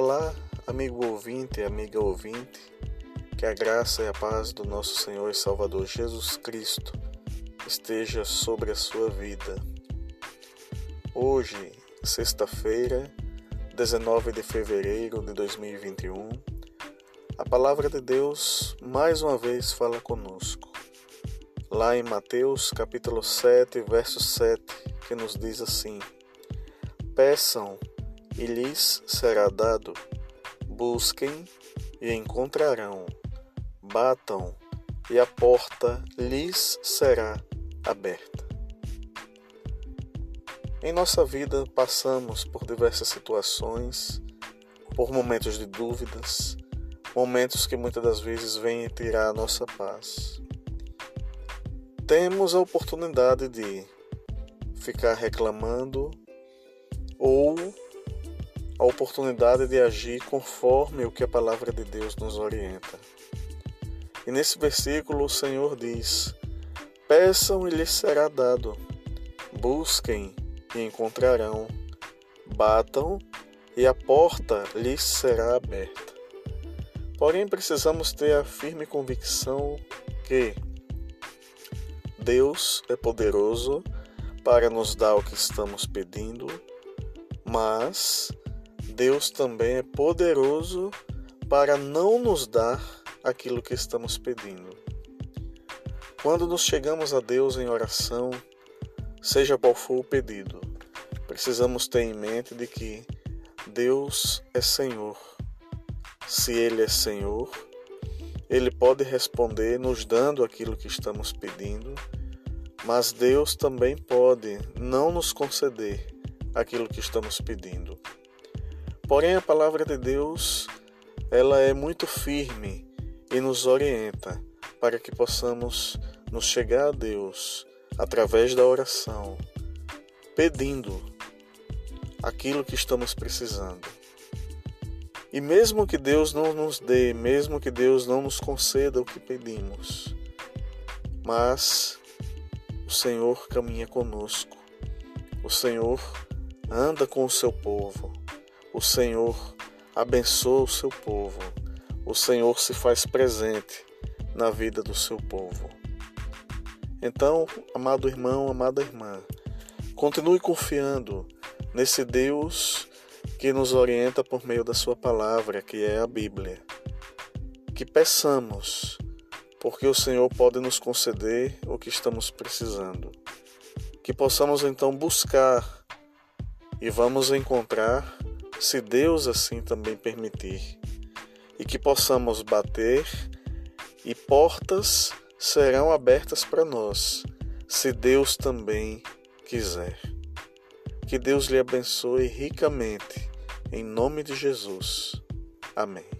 Olá, amigo ouvinte amiga ouvinte, que a graça e a paz do nosso Senhor e Salvador Jesus Cristo esteja sobre a sua vida. Hoje, sexta-feira, 19 de fevereiro de 2021, a palavra de Deus mais uma vez fala conosco. Lá em Mateus capítulo 7, verso 7, que nos diz assim: Peçam e lhes será dado. Busquem e encontrarão. Batam e a porta lhes será aberta. Em nossa vida passamos por diversas situações, por momentos de dúvidas, momentos que muitas das vezes vêm tirar a nossa paz. Temos a oportunidade de ficar reclamando ou a oportunidade de agir conforme o que a palavra de Deus nos orienta. E nesse versículo o Senhor diz: Peçam e lhes será dado, busquem e encontrarão, batam e a porta lhes será aberta. Porém, precisamos ter a firme convicção que Deus é poderoso para nos dar o que estamos pedindo, mas Deus também é poderoso para não nos dar aquilo que estamos pedindo. Quando nos chegamos a Deus em oração, seja qual for o pedido, precisamos ter em mente de que Deus é Senhor. Se Ele é Senhor, Ele pode responder nos dando aquilo que estamos pedindo, mas Deus também pode não nos conceder aquilo que estamos pedindo. Porém, a palavra de Deus, ela é muito firme e nos orienta para que possamos nos chegar a Deus através da oração, pedindo aquilo que estamos precisando. E mesmo que Deus não nos dê, mesmo que Deus não nos conceda o que pedimos, mas o Senhor caminha conosco. O Senhor anda com o seu povo. O Senhor abençoa o seu povo. O Senhor se faz presente na vida do seu povo. Então, amado irmão, amada irmã, continue confiando nesse Deus que nos orienta por meio da Sua palavra, que é a Bíblia. Que peçamos, porque o Senhor pode nos conceder o que estamos precisando. Que possamos então buscar e vamos encontrar se Deus assim também permitir, e que possamos bater e portas serão abertas para nós, se Deus também quiser. Que Deus lhe abençoe ricamente, em nome de Jesus. Amém.